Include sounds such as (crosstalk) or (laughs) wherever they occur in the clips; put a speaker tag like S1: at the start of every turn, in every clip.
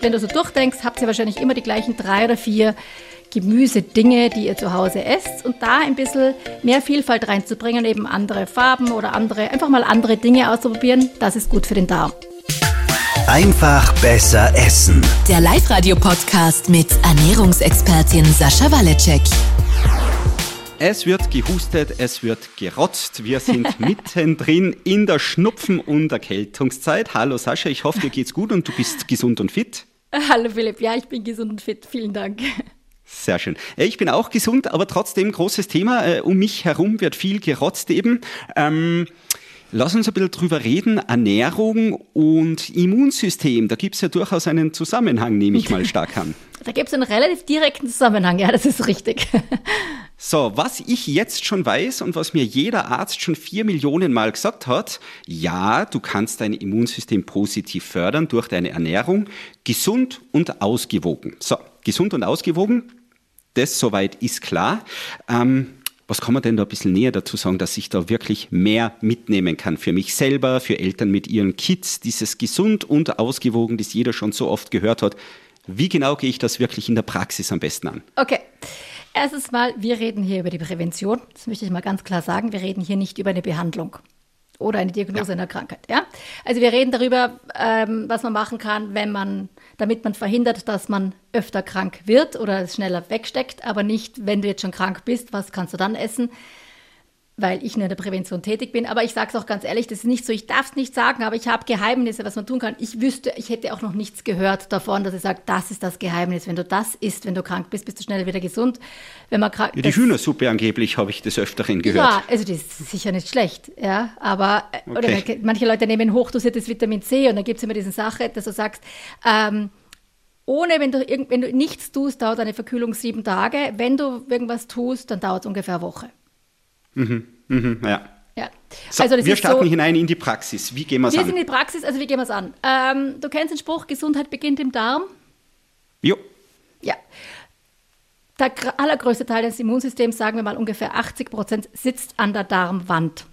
S1: Wenn du so durchdenkst, habt ihr wahrscheinlich immer die gleichen drei oder vier Gemüsedinge, die ihr zu Hause esst und da ein bisschen mehr Vielfalt reinzubringen, eben andere Farben oder andere, einfach mal andere Dinge auszuprobieren, das ist gut für den Darm.
S2: Einfach besser essen.
S3: Der Live-Radio-Podcast mit Ernährungsexpertin Sascha Waleczek.
S4: Es wird gehustet, es wird gerotzt. Wir sind (laughs) mittendrin in der Schnupfen- und Erkältungszeit. Hallo Sascha, ich hoffe, dir geht's gut und du bist gesund und fit.
S1: Hallo Philipp, ja, ich bin gesund und fit. Vielen Dank.
S4: Sehr schön. Ich bin auch gesund, aber trotzdem großes Thema. Äh, um mich herum wird viel gerotzt eben. Ähm, lass uns ein bisschen drüber reden. Ernährung und Immunsystem. Da gibt es ja durchaus einen Zusammenhang, nehme ich mal stark an. (laughs)
S1: Da gibt es einen relativ direkten Zusammenhang, ja, das ist richtig. (laughs)
S4: So, was ich jetzt schon weiß und was mir jeder Arzt schon vier Millionen Mal gesagt hat, ja, du kannst dein Immunsystem positiv fördern durch deine Ernährung, gesund und ausgewogen. So, gesund und ausgewogen, das soweit ist klar. Ähm, was kann man denn da ein bisschen näher dazu sagen, dass ich da wirklich mehr mitnehmen kann für mich selber, für Eltern mit ihren Kids, dieses gesund und ausgewogen, das jeder schon so oft gehört hat. Wie genau gehe ich das wirklich in der Praxis am besten an?
S1: Okay. Erstes Mal, wir reden hier über die Prävention. Das möchte ich mal ganz klar sagen. Wir reden hier nicht über eine Behandlung oder eine Diagnose ja. einer Krankheit. Ja? Also wir reden darüber, ähm, was man machen kann, wenn man, damit man verhindert, dass man öfter krank wird oder es schneller wegsteckt, aber nicht, wenn du jetzt schon krank bist, was kannst du dann essen? Weil ich nur in der Prävention tätig bin. Aber ich sage es auch ganz ehrlich, das ist nicht so, ich darf es nicht sagen, aber ich habe Geheimnisse, was man tun kann. Ich wüsste, ich hätte auch noch nichts gehört davon, dass ich sage, das ist das Geheimnis. Wenn du das isst, wenn du krank bist, bist du schnell wieder gesund. Wenn man krank,
S4: ja, die Hühnersuppe angeblich habe ich des Öfteren gehört.
S1: Ja, also die ist sicher nicht schlecht. Ja, aber äh, okay. oder manche Leute nehmen hochdosiertes Vitamin C und dann gibt es immer diese Sache, dass du sagst, ähm, ohne, wenn du, wenn du nichts tust, dauert eine Verkühlung sieben Tage. Wenn du irgendwas tust, dann dauert es ungefähr eine Woche.
S4: Mhm. Mhm, ja.
S1: Ja.
S4: So, also wir starten so, hinein in die Praxis. Wie gehen wir es
S1: an?
S4: Wir
S1: sind in die Praxis, also wie gehen wir es an? Ähm, du kennst den Spruch, Gesundheit beginnt im Darm?
S4: Jo.
S1: Ja. Der allergrößte Teil des Immunsystems, sagen wir mal ungefähr 80 Prozent, sitzt an der Darmwand.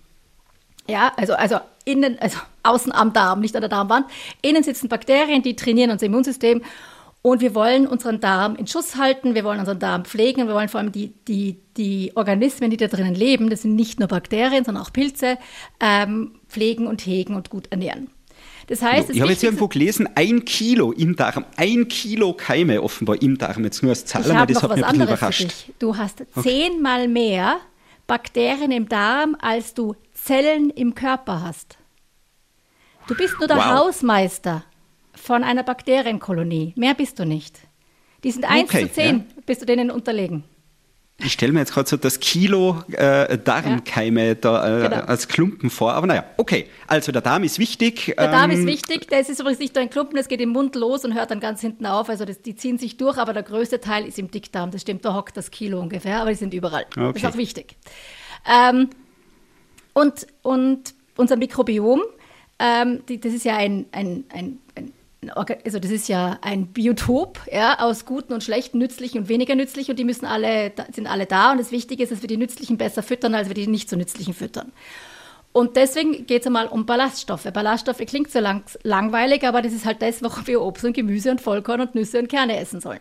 S1: Ja, also, also innen, also außen am Darm, nicht an der Darmwand. Innen sitzen Bakterien, die trainieren unser Immunsystem und wir wollen unseren Darm in Schuss halten, wir wollen unseren Darm pflegen, wir wollen vor allem die, die, die Organismen, die da drinnen leben, das sind nicht nur Bakterien, sondern auch Pilze, ähm, pflegen und hegen und gut ernähren.
S4: Das heißt, ich habe jetzt irgendwo gelesen, ein Kilo im Darm, ein Kilo Keime offenbar im Darm, jetzt nur als Zahl,
S1: aber das hat mich ein bisschen überrascht. Du hast okay. zehnmal mehr Bakterien im Darm, als du Zellen im Körper hast. Du bist nur der wow. Hausmeister von einer Bakterienkolonie. Mehr bist du nicht. Die sind 1 okay, zu 10, ja. bist du denen unterlegen.
S4: Ich stelle mir jetzt gerade so das Kilo äh, Darmkeime ja. da äh, genau. als Klumpen vor. Aber naja, okay. Also der Darm ist wichtig.
S1: Der ähm, Darm ist ähm, wichtig. Der ist übrigens nicht nur ein Klumpen, es geht im Mund los und hört dann ganz hinten auf. Also das, die ziehen sich durch, aber der größte Teil ist im Dickdarm. Das stimmt, da hockt das Kilo ungefähr, aber die sind überall. Okay. Das ist auch wichtig. Ähm, und, und unser Mikrobiom, ähm, die, das ist ja ein, ein, ein, ein also das ist ja ein Biotop ja, aus guten und schlechten, nützlichen und weniger nützlichen und die müssen alle, sind alle da und das Wichtige ist, dass wir die nützlichen besser füttern, als wir die nicht so nützlichen füttern. Und deswegen geht es einmal um Ballaststoffe. Ballaststoffe klingt so lang, langweilig, aber das ist halt das, warum wir Obst und Gemüse und Vollkorn und Nüsse und Kerne essen sollen.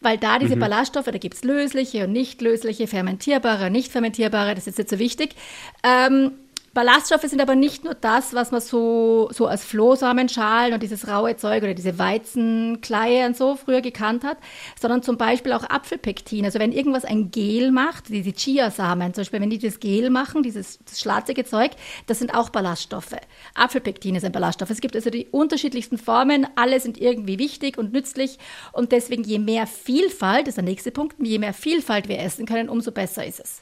S1: Weil da diese mhm. Ballaststoffe, da gibt es lösliche und nicht lösliche, fermentierbare und nicht fermentierbare, das ist jetzt so wichtig. Ähm, Ballaststoffe sind aber nicht nur das, was man so, so als Flohsamenschalen und dieses raue Zeug oder diese Weizenkleie und so früher gekannt hat, sondern zum Beispiel auch Apfelpektin. Also wenn irgendwas ein Gel macht, diese Chiasamen zum Beispiel, wenn die das Gel machen, dieses das schlatzige Zeug, das sind auch Ballaststoffe. Apfelpektin ist ein Ballaststoff. Es gibt also die unterschiedlichsten Formen, alle sind irgendwie wichtig und nützlich und deswegen je mehr Vielfalt, das ist der nächste Punkt, je mehr Vielfalt wir essen können, umso besser ist es.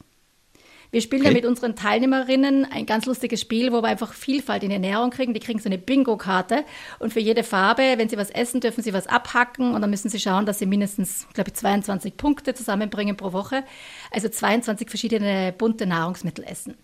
S1: Wir spielen okay. ja mit unseren Teilnehmerinnen ein ganz lustiges Spiel, wo wir einfach Vielfalt in die Ernährung kriegen. Die kriegen so eine Bingo-Karte und für jede Farbe, wenn sie was essen, dürfen sie was abhacken und dann müssen sie schauen, dass sie mindestens, glaube ich, 22 Punkte zusammenbringen pro Woche. Also 22 verschiedene bunte Nahrungsmittel essen.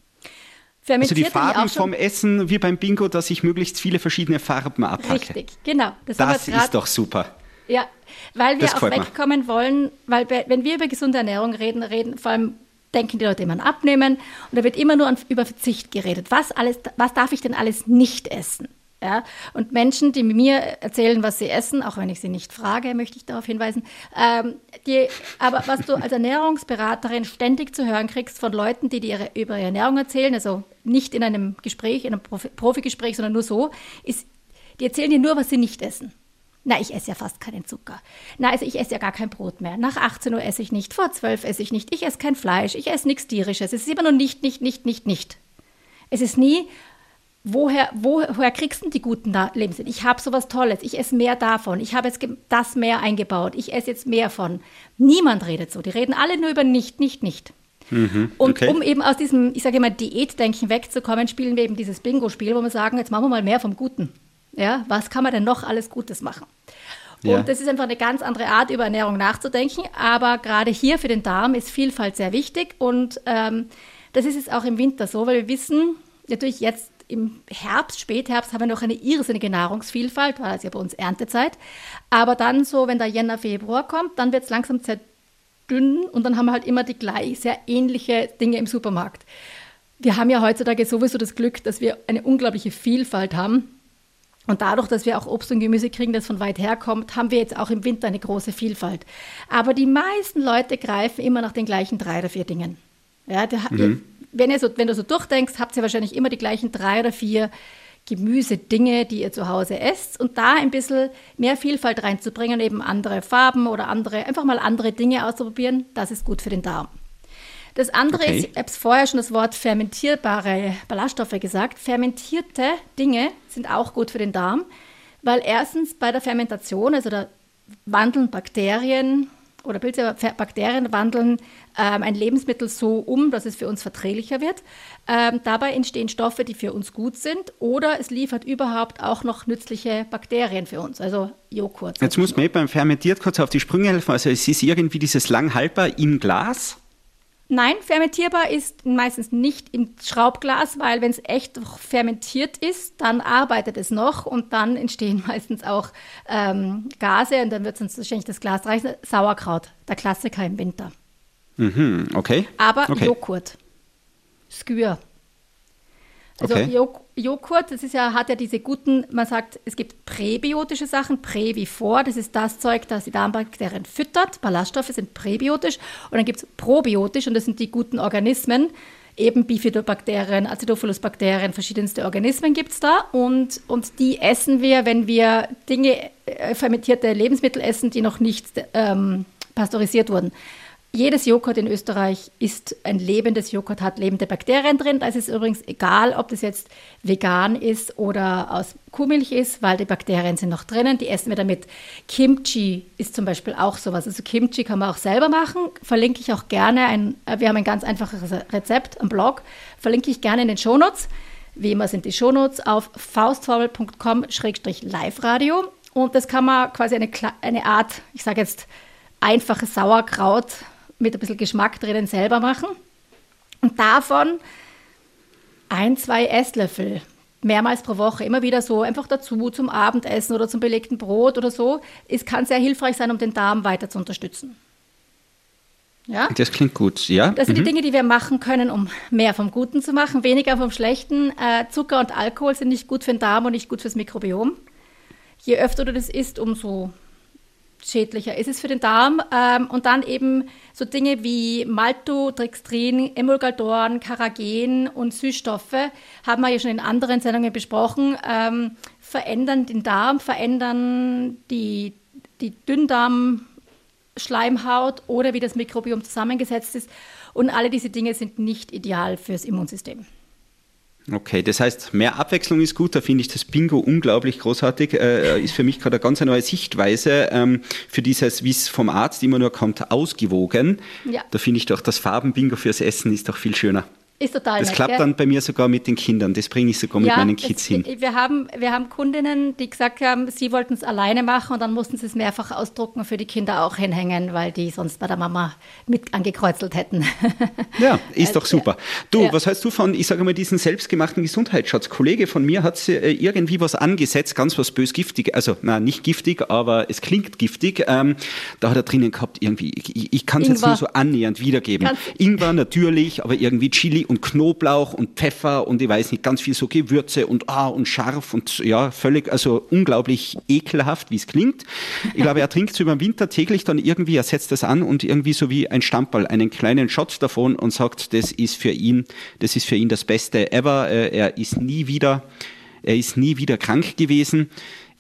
S4: Also die Farben vom Essen wie beim Bingo, dass ich möglichst viele verschiedene Farben abhacke.
S1: Richtig, genau.
S4: Das, das ist doch super.
S1: Ja, weil wir auch wegkommen wollen, weil wenn wir über gesunde Ernährung reden, reden vor allem denken die Leute immer an Abnehmen und da wird immer nur an, über Verzicht geredet. Was, alles, was darf ich denn alles nicht essen? Ja? Und Menschen, die mir erzählen, was sie essen, auch wenn ich sie nicht frage, möchte ich darauf hinweisen, ähm, die, aber was du als Ernährungsberaterin ständig zu hören kriegst von Leuten, die dir über ihre Ernährung erzählen, also nicht in einem Gespräch, in einem Profi Profigespräch, sondern nur so, ist, die erzählen dir nur, was sie nicht essen. Na, ich esse ja fast keinen Zucker. Na, also ich esse ja gar kein Brot mehr. Nach 18 Uhr esse ich nicht, vor 12 esse ich nicht, ich esse kein Fleisch, ich esse nichts Tierisches. Es ist immer nur nicht, nicht, nicht, nicht, nicht. Es ist nie, woher, woher kriegst du die guten Lebensmittel? Ich habe sowas Tolles, ich esse mehr davon, ich habe jetzt das mehr eingebaut, ich esse jetzt mehr von. Niemand redet so, die reden alle nur über nicht, nicht, nicht. Mhm, und okay. um eben aus diesem, ich sage immer, Diätdenken wegzukommen, spielen wir eben dieses Bingo-Spiel, wo wir sagen, jetzt machen wir mal mehr vom Guten. Ja, was kann man denn noch alles Gutes machen? Und ja. das ist einfach eine ganz andere Art, über Ernährung nachzudenken. Aber gerade hier für den Darm ist Vielfalt sehr wichtig. Und ähm, das ist es auch im Winter so, weil wir wissen, natürlich jetzt im Herbst, Spätherbst haben wir noch eine irrsinnige Nahrungsvielfalt, weil es ja bei uns Erntezeit. Aber dann so, wenn der Jänner, Februar kommt, dann wird es langsam sehr dünn und dann haben wir halt immer die gleich, sehr ähnliche Dinge im Supermarkt. Wir haben ja heutzutage sowieso das Glück, dass wir eine unglaubliche Vielfalt haben. Und dadurch, dass wir auch Obst und Gemüse kriegen, das von weit her kommt, haben wir jetzt auch im Winter eine große Vielfalt. Aber die meisten Leute greifen immer nach den gleichen drei oder vier Dingen. Ja, der, mhm. wenn, ihr so, wenn du so durchdenkst, habt ihr wahrscheinlich immer die gleichen drei oder vier Gemüsedinge, die ihr zu Hause esst. Und da ein bisschen mehr Vielfalt reinzubringen, eben andere Farben oder andere, einfach mal andere Dinge auszuprobieren, das ist gut für den Darm. Das andere okay. ist, ich habe es vorher schon das Wort fermentierbare Ballaststoffe gesagt. Fermentierte Dinge sind auch gut für den Darm, weil erstens bei der Fermentation, also da wandeln Bakterien oder Pilzbakterien wandeln ähm, ein Lebensmittel so um, dass es für uns verträglicher wird. Ähm, dabei entstehen Stoffe, die für uns gut sind oder es liefert überhaupt auch noch nützliche Bakterien für uns, also Joghurt.
S4: Jetzt muss man beim Fermentiert kurz auf die Sprünge helfen. Also es ist irgendwie dieses lang haltbar im Glas.
S1: Nein, fermentierbar ist meistens nicht im Schraubglas, weil wenn es echt fermentiert ist, dann arbeitet es noch und dann entstehen (laughs) meistens auch ähm, Gase und dann wird es uns wahrscheinlich das Glas reichen. Sauerkraut, der Klassiker im Winter.
S4: Mhm, okay.
S1: Aber
S4: okay.
S1: Joghurt, Skür, also okay. Joghurt, das ist ja, hat ja diese guten, man sagt, es gibt präbiotische Sachen, Prä wie vor, das ist das Zeug, das die Darmbakterien füttert. Ballaststoffe sind präbiotisch. Und dann gibt es probiotisch und das sind die guten Organismen, eben Bifidobakterien, Acidophilus-Bakterien, verschiedenste Organismen gibt es da. Und, und die essen wir, wenn wir Dinge, äh, fermentierte Lebensmittel essen, die noch nicht ähm, pasteurisiert wurden. Jedes Joghurt in Österreich ist ein lebendes Joghurt, hat lebende Bakterien drin. Da ist übrigens egal, ob das jetzt vegan ist oder aus Kuhmilch ist, weil die Bakterien sind noch drinnen. Die essen wir damit. Kimchi ist zum Beispiel auch sowas. Also Kimchi kann man auch selber machen. Verlinke ich auch gerne. Ein, äh, wir haben ein ganz einfaches Rezept am Blog. Verlinke ich gerne in den Shownotes. Wie immer sind die Shownotes auf faustformel.com-live-radio. Und das kann man quasi eine, eine Art, ich sage jetzt, einfaches Sauerkraut mit ein bisschen Geschmack drinnen selber machen. Und davon ein, zwei Esslöffel mehrmals pro Woche, immer wieder so, einfach dazu zum Abendessen oder zum belegten Brot oder so. Es kann sehr hilfreich sein, um den Darm weiter zu unterstützen.
S4: Ja? Das klingt gut, ja.
S1: Das sind mhm. die Dinge, die wir machen können, um mehr vom Guten zu machen, weniger vom Schlechten. Äh, Zucker und Alkohol sind nicht gut für den Darm und nicht gut fürs Mikrobiom. Je öfter du das isst, umso schädlicher ist es für den Darm. Ähm, und dann eben so Dinge wie Maltodextrin, Emulgatoren, Karagen und Süßstoffe, haben wir ja schon in anderen Sendungen besprochen, ähm, verändern den Darm, verändern die, die Dünndarmschleimhaut oder wie das Mikrobiom zusammengesetzt ist. Und alle diese Dinge sind nicht ideal fürs Immunsystem.
S4: Okay, das heißt, mehr Abwechslung ist gut. Da finde ich das Bingo unglaublich großartig. Äh, ist für mich gerade eine ganz neue Sichtweise ähm, für dieses, wie es vom Arzt immer nur kommt, ausgewogen. Ja. Da finde ich doch, das Farbenbingo fürs Essen ist doch viel schöner.
S1: Ist total
S4: Das nett, klappt gell? dann bei mir sogar mit den Kindern. Das bringe ich sogar mit ja, meinen Kids es, hin.
S1: Wir haben, wir haben Kundinnen, die gesagt haben, sie wollten es alleine machen und dann mussten sie es mehrfach ausdrucken für die Kinder auch hinhängen, weil die sonst bei der Mama mit angekreuzelt hätten. (laughs)
S4: Ja, ist also, doch super. Du, ja. was hältst du von, ich sage mal, diesen selbstgemachten Gesundheitsschatz? Kollege von mir hat äh, irgendwie was angesetzt, ganz was bös giftig, also na nicht giftig, aber es klingt giftig. Ähm, da hat er drinnen gehabt irgendwie, ich, ich kann es jetzt nur so annähernd wiedergeben. Kannst Ingwer natürlich, aber irgendwie Chili und Knoblauch und Pfeffer und ich weiß nicht, ganz viel so Gewürze und ah und scharf und ja, völlig, also unglaublich ekelhaft, wie es klingt. Ich glaube, er trinkt es über den Winter täglich dann irgendwie, er setzt das an und irgendwie so wie ein Stammball, einen kleinen Shot davon und sagt, das ist für ihn, das ist für ihn das Beste ever. Äh, er ist nie wieder, er ist nie wieder krank gewesen.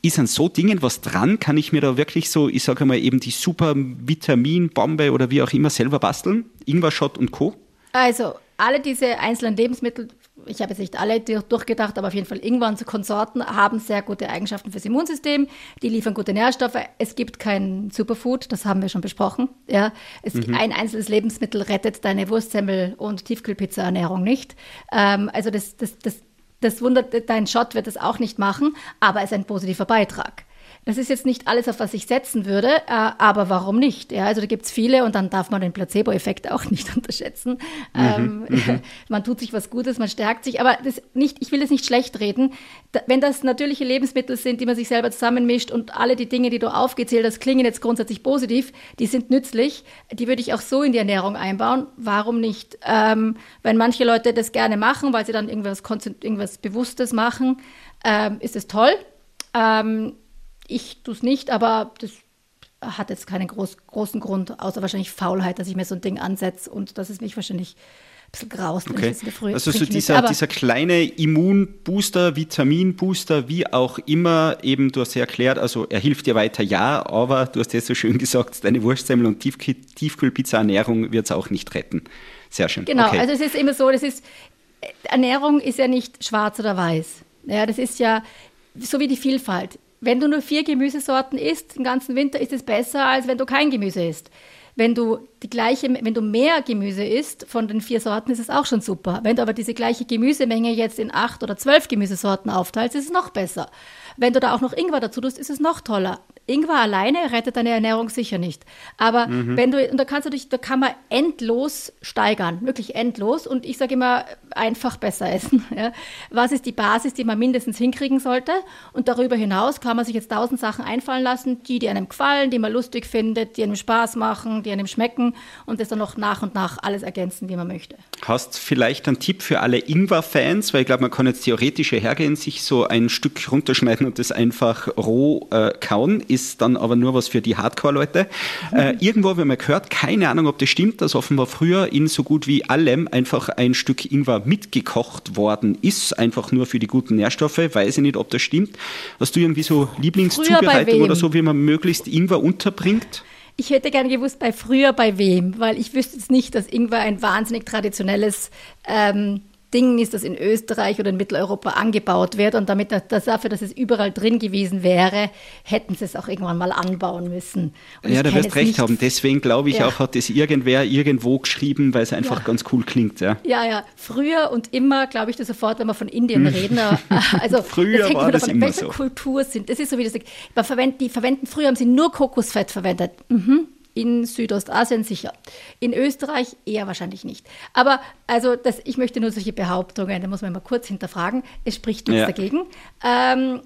S4: Ist an so Dingen was dran? Kann ich mir da wirklich so, ich sage mal, eben die super Vitaminbombe oder wie auch immer selber basteln? Ingwer-Shot und Co.?
S1: Also, alle diese einzelnen Lebensmittel, ich habe jetzt nicht alle durchgedacht, aber auf jeden Fall Ingwer und Konsorten haben sehr gute Eigenschaften fürs Immunsystem. Die liefern gute Nährstoffe. Es gibt kein Superfood, das haben wir schon besprochen. Ja, es, mhm. ein einzelnes Lebensmittel rettet deine Wurstsemmel und Tiefkühlpizza-Ernährung nicht. Ähm, also das, das, das das wundert, dein Shot wird es auch nicht machen, aber es ist ein positiver Beitrag. Das ist jetzt nicht alles, auf was ich setzen würde, äh, aber warum nicht? Ja, also da gibt es viele und dann darf man den Placebo-Effekt (laughs) auch nicht unterschätzen. Mhm, ähm, mhm. (laughs) man tut sich was Gutes, man stärkt sich, aber das nicht, ich will es nicht schlecht reden. Da, wenn das natürliche Lebensmittel sind, die man sich selber zusammenmischt und alle die Dinge, die du aufgezählt hast, klingen jetzt grundsätzlich positiv, die sind nützlich, die würde ich auch so in die Ernährung einbauen. Warum nicht? Ähm, wenn manche Leute das gerne machen, weil sie dann irgendwas, irgendwas Bewusstes machen, ähm, ist es toll. Ähm, ich tue es nicht, aber das hat jetzt keinen groß, großen Grund, außer wahrscheinlich Faulheit, dass ich mir so ein Ding ansetze und dass es mich wahrscheinlich ein bisschen graust.
S4: Okay. also so dieser, dieser kleine Immunbooster, Vitaminbooster, wie auch immer, eben du hast ja erklärt, also er hilft dir weiter, ja, aber du hast ja so schön gesagt, deine Wurstsemmel und Tief Tiefkühlpizza-Ernährung wird es auch nicht retten. Sehr schön.
S1: Genau, okay. also es ist immer so, das ist, Ernährung ist ja nicht schwarz oder weiß. Ja, das ist ja so wie die Vielfalt wenn du nur vier Gemüsesorten isst, den ganzen Winter, ist es besser, als wenn du kein Gemüse isst. Wenn du die gleiche, wenn du mehr Gemüse isst von den vier Sorten, ist es auch schon super. Wenn du aber diese gleiche Gemüsemenge jetzt in acht oder zwölf Gemüsesorten aufteilst, ist es noch besser. Wenn du da auch noch Ingwer dazu tust, ist es noch toller. Ingwer alleine rettet deine Ernährung sicher nicht. Aber mhm. wenn du, und da kannst du dich, da kann man endlos steigern, wirklich endlos. Und ich sage immer, einfach besser essen. (laughs) Ja. Was ist die Basis, die man mindestens hinkriegen sollte? Und darüber hinaus kann man sich jetzt tausend Sachen einfallen lassen, die, die einem gefallen, die man lustig findet, die einem Spaß machen, die einem schmecken und das dann noch nach und nach alles ergänzen, wie man möchte.
S4: Hast vielleicht einen Tipp für alle Ingwer-Fans? Weil ich glaube, man kann jetzt theoretisch hergehen, sich so ein Stück runterschneiden und das einfach roh äh, kauen ist dann aber nur was für die Hardcore-Leute. Mhm. Äh, irgendwo habe ich mal gehört, keine Ahnung, ob das stimmt, dass offenbar früher in so gut wie allem einfach ein Stück Ingwer mitgekocht worden ist, einfach nur für die guten Nährstoffe. Weiß ich nicht, ob das stimmt. Hast du irgendwie so Lieblingszubereitung oder so, wie man möglichst Ingwer unterbringt?
S1: Ich hätte gerne gewusst, bei früher bei wem, weil ich wüsste jetzt nicht, dass Ingwer ein wahnsinnig traditionelles ähm, Ding ist, das in Österreich oder in Mitteleuropa angebaut wird. Und damit das, dafür, dass es überall drin gewesen wäre, hätten sie es auch irgendwann mal anbauen müssen.
S4: Und ja, da wirst recht haben. Deswegen glaube ich ja. auch, hat es irgendwer irgendwo geschrieben, weil es einfach ja. ganz cool klingt. Ja,
S1: ja. ja. Früher und immer glaube ich da sofort, wenn wir von Indien reden. (laughs)
S4: Also, früher das war das davon, immer
S1: so. Kultur sind. Das ist so wie das. Verwenden, die verwenden, früher haben sie nur Kokosfett verwendet. Mhm in Südostasien sicher. In Österreich eher wahrscheinlich nicht. Aber also das, ich möchte nur solche Behauptungen, da muss man mal kurz hinterfragen. Es spricht nichts ja. dagegen. Ähm,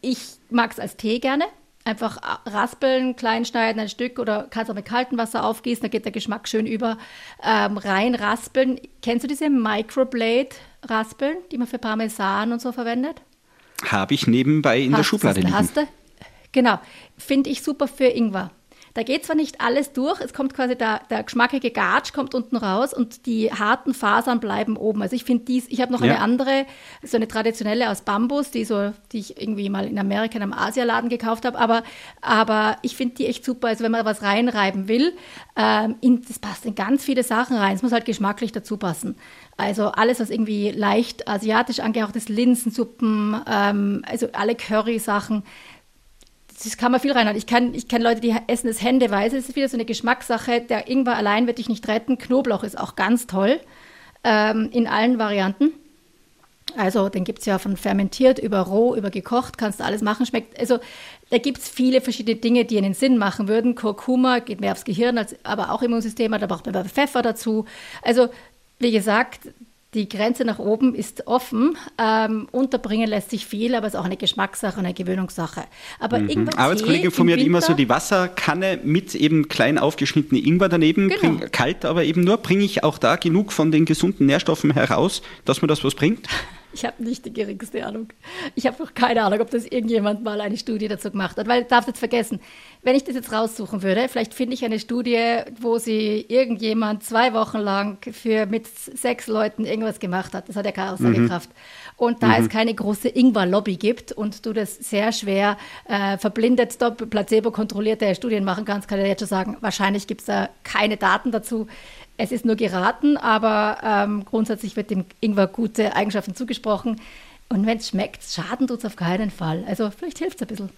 S1: ich mag es als Tee gerne. Einfach raspeln, klein schneiden, ein Stück oder kannst auch mit kaltem Wasser aufgießen, da geht der Geschmack schön über. Ähm, rein raspeln. Kennst du diese Microblade-Raspeln, die man für Parmesan und so verwendet?
S4: Habe ich nebenbei in hast, der Schublade liegen. Hast du?
S1: Genau. Finde ich super für Ingwer. Da geht zwar nicht alles durch, es kommt quasi der, der geschmackige Gatsch kommt unten raus und die harten Fasern bleiben oben. Also ich finde dies, ich habe noch ja. eine andere, so eine traditionelle aus Bambus, die so, die ich irgendwie mal in Amerika in einem Asialaden gekauft habe, aber, aber ich finde die echt super. Also wenn man was reinreiben will, ähm, in, das passt in ganz viele Sachen rein. Es muss halt geschmacklich dazu passen. Also alles, was irgendwie leicht asiatisch angehaucht ist, Linsensuppen, ähm, also alle Curry-Sachen, das kann man viel reinhauen. Ich kenne ich kenn Leute, die essen es händeweise. Das ist wieder so eine Geschmackssache. Der Ingwer allein wird dich nicht retten. Knoblauch ist auch ganz toll ähm, in allen Varianten. Also den gibt es ja von fermentiert über roh, über gekocht, kannst du alles machen, schmeckt. Also da gibt es viele verschiedene Dinge, die einen Sinn machen würden. Kurkuma geht mehr aufs Gehirn, als, aber auch Immunsystem, da braucht man Pfeffer dazu. Also wie gesagt, die Grenze nach oben ist offen. Ähm, unterbringen lässt sich viel, aber es ist auch eine Geschmackssache eine Gewöhnungssache. Aber
S4: mhm. Ingwer Arbeitskollege von mir hat immer so die Wasserkanne mit eben klein aufgeschnittene Ingwer daneben, genau. bring, kalt aber eben nur. Bringe ich auch da genug von den gesunden Nährstoffen heraus, dass mir das was bringt? (laughs)
S1: Ich habe nicht die geringste Ahnung. Ich habe noch keine Ahnung, ob das irgendjemand mal eine Studie dazu gemacht hat. Weil, darf jetzt vergessen, wenn ich das jetzt raussuchen würde, vielleicht finde ich eine Studie, wo sie irgendjemand zwei Wochen lang für mit sechs Leuten irgendwas gemacht hat. Das hat ja keine Aussagekraft. Mhm. Und da mhm. es keine große Ingwer-Lobby gibt und du das sehr schwer äh, verblindet, placebo-kontrollierte Studien machen kannst, kann ich jetzt schon sagen, wahrscheinlich gibt es da keine Daten dazu. Es ist nur geraten, aber ähm, grundsätzlich wird dem Ingwer gute Eigenschaften zugesprochen. Und wenn es schmeckt, schaden tut es auf keinen Fall. Also vielleicht hilft es ein bisschen.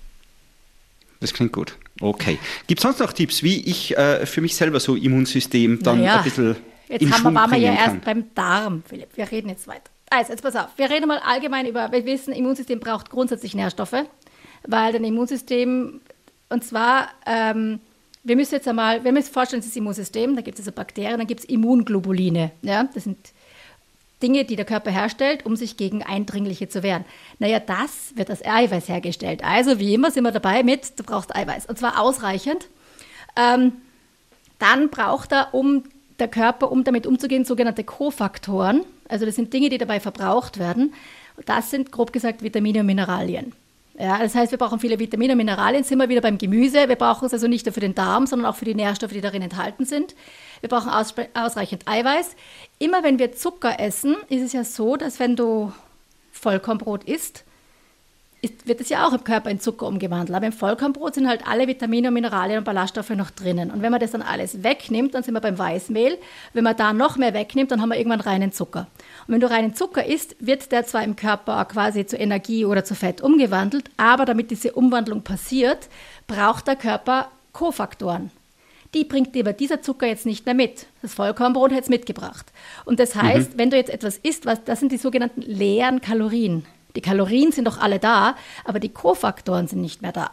S4: Das klingt gut. Okay. Gibt es sonst noch Tipps, wie ich äh, für mich selber so Immunsystem dann naja, ein bisschen
S1: Jetzt in haben wir, waren wir ja erst beim Darm, Philipp. Wir reden jetzt weiter. Also, jetzt pass auf. Wir reden mal allgemein über, wir wissen, Immunsystem braucht grundsätzlich Nährstoffe, weil dein Immunsystem, und zwar ähm, wir müssen jetzt einmal, wenn wir uns vorstellen, das Immunsystem, da gibt es also Bakterien, dann gibt es Immunglobuline. Ja? Das sind Dinge, die der Körper herstellt, um sich gegen Eindringliche zu wehren. Naja, das wird als Eiweiß hergestellt. Also wie immer sind wir dabei mit, du brauchst Eiweiß. Und zwar ausreichend. Ähm, dann braucht er, um der Körper, um damit umzugehen, sogenannte Kofaktoren. Also das sind Dinge, die dabei verbraucht werden. Das sind grob gesagt Vitamine und Mineralien. Ja, das heißt, wir brauchen viele Vitamine und Mineralien, sind wir wieder beim Gemüse. Wir brauchen es also nicht nur für den Darm, sondern auch für die Nährstoffe, die darin enthalten sind. Wir brauchen ausreichend Eiweiß. Immer wenn wir Zucker essen, ist es ja so, dass wenn du Vollkornbrot isst, ist, wird es ja auch im Körper in Zucker umgewandelt. Aber im Vollkornbrot sind halt alle Vitamine und Mineralien und Ballaststoffe noch drinnen. Und wenn man das dann alles wegnimmt, dann sind wir beim Weißmehl. Wenn man da noch mehr wegnimmt, dann haben wir irgendwann reinen Zucker. Und wenn du reinen Zucker isst, wird der zwar im Körper quasi zu Energie oder zu Fett umgewandelt, aber damit diese Umwandlung passiert, braucht der Körper Kofaktoren. Die bringt dir aber dieser Zucker jetzt nicht mehr mit. Das Vollkornbrot hat es mitgebracht. Und das heißt, mhm. wenn du jetzt etwas isst, was, das sind die sogenannten leeren Kalorien. Die Kalorien sind doch alle da, aber die Kofaktoren sind nicht mehr da.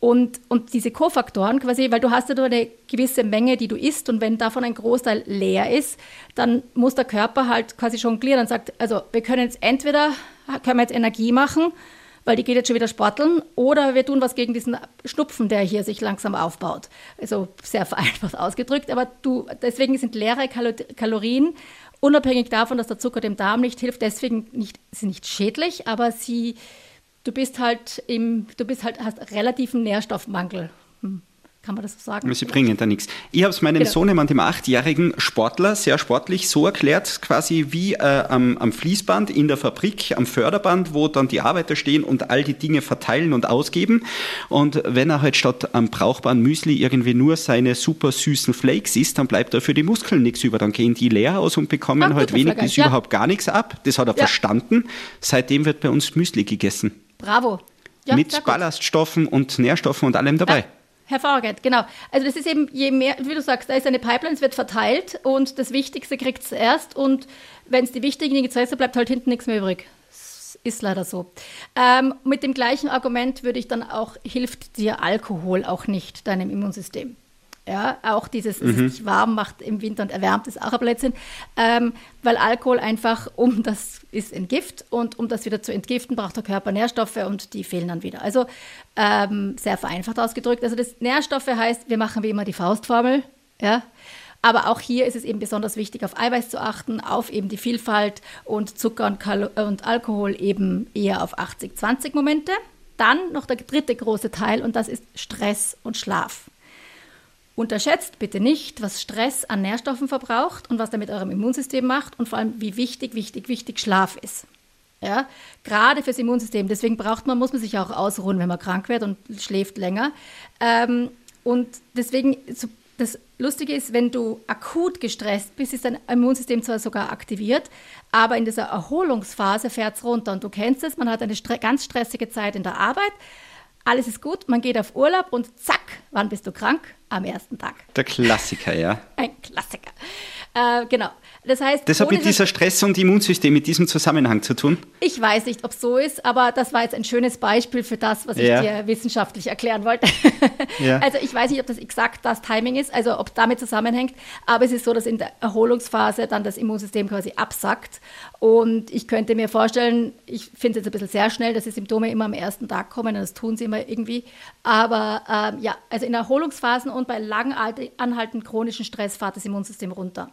S1: Und, und diese Kofaktoren quasi, weil du hast ja nur eine gewisse Menge, die du isst und wenn davon ein Großteil leer ist, dann muss der Körper halt quasi jonglieren und sagt, also wir können jetzt entweder, können wir jetzt Energie machen, weil die geht jetzt schon wieder sporteln, oder wir tun was gegen diesen Schnupfen, der hier sich langsam aufbaut. Also sehr vereinfacht (laughs) ausgedrückt, aber du, deswegen sind leere Kalorien Unabhängig davon, dass der Zucker dem Darm nicht hilft, deswegen nicht, sind nicht schädlich, aber sie, du bist halt im, du bist halt, hast relativen Nährstoffmangel. Hm. Kann man das so sagen?
S4: Sie bringen da nichts. Ich habe es meinem genau. Sohnemann, dem achtjährigen Sportler, sehr sportlich so erklärt, quasi wie äh, am, am, Fließband in der Fabrik, am Förderband, wo dann die Arbeiter stehen und all die Dinge verteilen und ausgeben. Und wenn er halt statt am brauchbaren Müsli irgendwie nur seine super süßen Flakes isst, dann bleibt er für die Muskeln nichts über. Dann gehen die leer aus und bekommen ah, halt wenig bis ja. überhaupt gar nichts ab. Das hat er ja. verstanden. Seitdem wird bei uns Müsli gegessen.
S1: Bravo.
S4: Ja, Mit Ballaststoffen und Nährstoffen und allem dabei.
S1: Hervorragend, genau. Also das ist eben, je mehr, wie du sagst, da ist eine Pipeline, es wird verteilt und das Wichtigste kriegt es erst und wenn es die wichtigen Dinge zuerst bleibt halt hinten nichts mehr übrig. Ist leider so. Ähm, mit dem gleichen Argument würde ich dann auch, hilft dir Alkohol auch nicht deinem Immunsystem. Ja, auch dieses, mhm. es sich warm macht im Winter und erwärmt, ist auch ein Blödsinn. Ähm, weil Alkohol einfach, um das ist ein Gift und um das wieder zu entgiften, braucht der Körper Nährstoffe und die fehlen dann wieder. Also ähm, sehr vereinfacht ausgedrückt. Also das Nährstoffe heißt, wir machen wie immer die Faustformel. Ja, aber auch hier ist es eben besonders wichtig, auf Eiweiß zu achten, auf eben die Vielfalt und Zucker und, Kalo und Alkohol eben eher auf 80-20 Momente. Dann noch der dritte große Teil und das ist Stress und Schlaf. Unterschätzt bitte nicht, was Stress an Nährstoffen verbraucht und was er mit eurem Immunsystem macht und vor allem, wie wichtig, wichtig, wichtig Schlaf ist. Ja, gerade fürs Immunsystem. Deswegen braucht man, muss man sich auch ausruhen, wenn man krank wird und schläft länger. Ähm, und deswegen, das Lustige ist, wenn du akut gestresst bist, ist dein Immunsystem zwar sogar aktiviert, aber in dieser Erholungsphase fährt es runter. Und du kennst es, man hat eine stre ganz stressige Zeit in der Arbeit, alles ist gut, man geht auf Urlaub und zack, wann bist du krank? Am ersten Tag.
S4: Der Klassiker, ja. (laughs)
S1: Ein Klassiker. Äh, genau. Das heißt,
S4: das hat mit dieser Stress- und Immunsystem, mit diesem Zusammenhang zu tun?
S1: Ich weiß nicht, ob es so ist, aber das war jetzt ein schönes Beispiel für das, was ja. ich dir wissenschaftlich erklären wollte. (laughs) Ja. Also ich weiß nicht, ob das exakt das Timing ist, also ob damit zusammenhängt, aber es ist so, dass in der Erholungsphase dann das Immunsystem quasi absackt und ich könnte mir vorstellen, ich finde es jetzt ein bisschen sehr schnell, dass die Symptome immer am ersten Tag kommen und das tun sie immer irgendwie, aber ähm, ja, also in Erholungsphasen und bei lang anhaltenden chronischen Stress fährt das Immunsystem runter.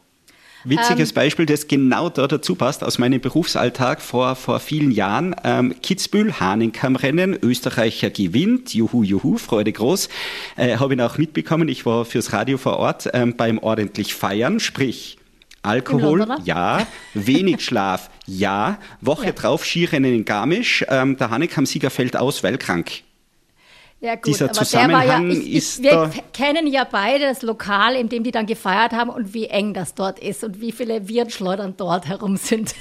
S4: Witziges ähm, Beispiel, das genau da dazu passt, aus meinem Berufsalltag vor, vor vielen Jahren. Ähm, Kitzbühel, Hahnenkammrennen, Österreicher gewinnt, juhu, juhu, Freude groß. Äh, Habe ich auch mitbekommen, ich war fürs Radio vor Ort ähm, beim ordentlich Feiern, sprich Alkohol, ja. Wenig Schlaf, ja. Woche ja. drauf Skirennen in Garmisch. Ähm, der Hanekam-Sieger fällt aus, weil krank.
S1: Ja, gut, Dieser Zusammenhang ja, ich, ist. Ich, wir da kennen ja beide das Lokal, in dem die dann gefeiert haben und wie eng das dort ist und wie viele Virenschleudern dort herum sind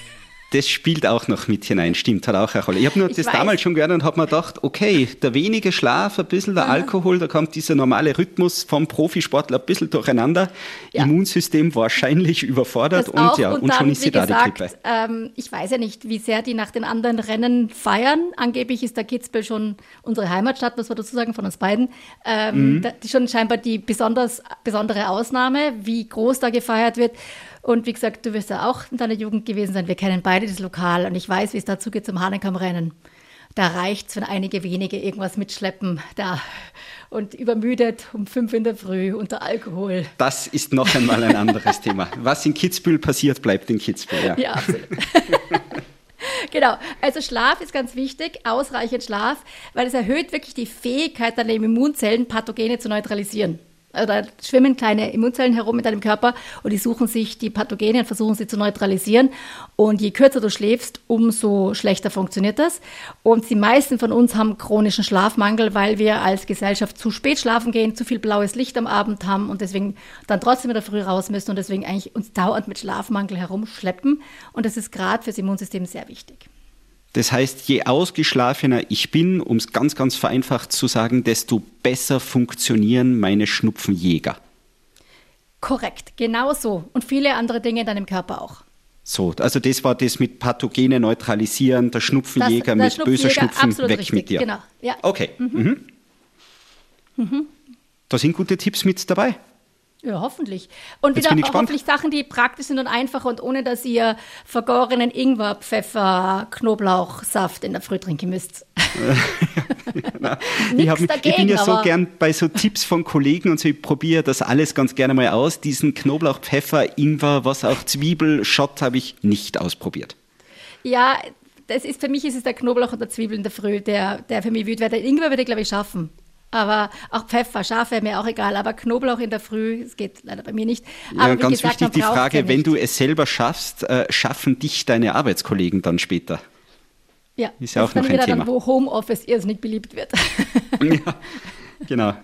S4: das spielt auch noch mit hinein, stimmt, hat auch eine Rolle. Ich habe nur ich das weiß. damals schon gehört und habe mir gedacht, okay, der wenige Schlaf, ein bisschen der. Alkohol, da kommt dieser normale Rhythmus vom Profisportler ein bisschen durcheinander. Ja. Immunsystem wahrscheinlich überfordert und ja, und, und dann, schon ist sie da gesagt, die Klippe.
S1: Ähm, ich weiß ja nicht, wie sehr die nach den anderen Rennen feiern. Angeblich ist der Kitzbühel schon unsere Heimatstadt, muss man dazu sagen, von uns beiden. Ähm, mhm. da, schon scheinbar die besonders, besondere Ausnahme, wie groß da gefeiert wird. Und wie gesagt, du wirst ja auch in deiner Jugend gewesen sein. Wir kennen beide das Lokal und ich weiß, wie es dazu geht zum Hanenkam-Rennen. Da reicht es, wenn einige wenige irgendwas mitschleppen da und übermüdet um fünf in der Früh unter Alkohol.
S4: Das ist noch einmal ein anderes Thema. Was in Kitzbühel passiert, bleibt in Kitzbühel. Ja, ja absolut. (laughs)
S1: genau. Also Schlaf ist ganz wichtig, ausreichend Schlaf, weil es erhöht wirklich die Fähigkeit deiner Immunzellen, Pathogene zu neutralisieren oder schwimmen kleine Immunzellen herum in deinem Körper und die suchen sich die Pathogene und versuchen sie zu neutralisieren. Und je kürzer du schläfst, umso schlechter funktioniert das. Und die meisten von uns haben chronischen Schlafmangel, weil wir als Gesellschaft zu spät schlafen gehen, zu viel blaues Licht am Abend haben und deswegen dann trotzdem wieder früh raus müssen und deswegen eigentlich uns dauernd mit Schlafmangel herumschleppen. Und das ist gerade fürs Immunsystem sehr wichtig.
S4: Das heißt, je ausgeschlafener ich bin, um es ganz, ganz vereinfacht zu sagen, desto besser funktionieren meine Schnupfenjäger.
S1: Korrekt, genau so. Und viele andere Dinge in deinem Körper auch.
S4: So, also das war das mit Pathogene neutralisieren, der Schnupfenjäger das, der mit böser Schnupfen weg richtig, mit dir. Genau, ja. Okay. Mhm. Mhm. Mhm. Da sind gute Tipps mit dabei.
S1: Ja, hoffentlich. Und Jetzt wieder hoffentlich Sachen, die praktisch sind und einfach und ohne, dass ihr vergorenen Ingwer, Pfeffer, Knoblauchsaft in der Früh trinken müsst. (laughs) (laughs)
S4: ich, hab, dagegen, ich bin ja so gern bei so Tipps von Kollegen und so, ich probiere das alles ganz gerne mal aus. Diesen Knoblauch, Pfeffer, Ingwer, was auch Zwiebel, Schott habe ich nicht ausprobiert.
S1: Ja, das ist, für mich ist es der Knoblauch und der Zwiebel in der Früh, der, der für mich wütend. Der Ingwer würde ich, glaube ich, schaffen. Aber auch Pfeffer, scharf wäre mir auch egal. Aber Knoblauch in der Früh, das geht leider bei mir nicht.
S4: Aber ja, ganz gesagt, wichtig die Frage, wenn du es selber schaffst, äh, schaffen dich deine Arbeitskollegen dann später?
S1: Ja, ist ja auch noch ein Thema. Dann, wo Homeoffice irrsinnig beliebt wird.
S4: ja, genau.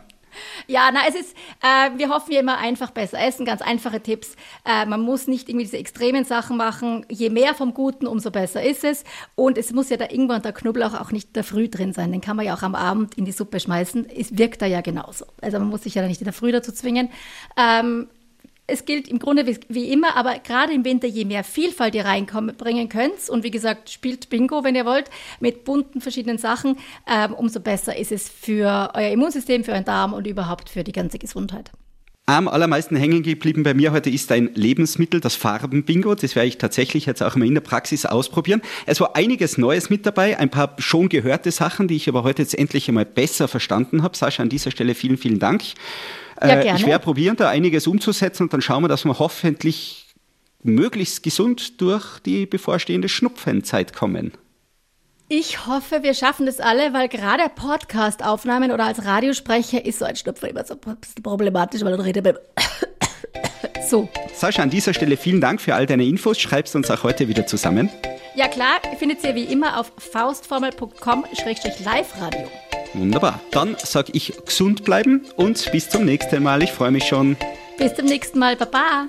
S1: Ja, na, es ist, äh, wir hoffen ja immer einfach besser essen, ganz einfache Tipps. Äh, man muss nicht irgendwie diese extremen Sachen machen. Je mehr vom Guten, umso besser ist es. Und es muss ja Ingwer und der Knoblauch auch nicht da früh drin sein. Den kann man ja auch am Abend in die Suppe schmeißen. Es wirkt da ja genauso. Also man muss sich ja nicht in der Früh dazu zwingen. Ähm, es gilt im Grunde wie, wie, immer, aber gerade im Winter, je mehr Vielfalt ihr reinbringen könnt, und wie gesagt, spielt Bingo, wenn ihr wollt, mit bunten verschiedenen Sachen, ähm, umso besser ist es für euer Immunsystem, für euren Darm und überhaupt für die ganze Gesundheit.
S4: Am allermeisten hängen geblieben bei mir heute ist ein Lebensmittel, das Farbenbingo. Das werde ich tatsächlich jetzt auch mal in der Praxis ausprobieren. Es war einiges Neues mit dabei, ein paar schon gehörte Sachen, die ich aber heute jetzt endlich einmal besser verstanden habe. Sascha, an dieser Stelle vielen, vielen Dank. Ja, äh. Ich werde probieren, da einiges umzusetzen und dann schauen wir, dass wir hoffentlich möglichst gesund durch die bevorstehende Schnupfenzeit kommen.
S1: Ich hoffe, wir schaffen das alle, weil gerade Podcast-Aufnahmen oder als Radiosprecher ist so ein Schnupfen immer so problematisch, weil dann redet man (coughs)
S4: so. Sascha, an dieser Stelle vielen Dank für all deine Infos. Schreibst uns auch heute wieder zusammen.
S1: Ja klar, findet ihr wie immer auf faustformel.com-live-radio.
S4: Wunderbar. Dann sage ich gesund bleiben und bis zum nächsten Mal. Ich freue mich schon.
S1: Bis zum nächsten Mal. Baba.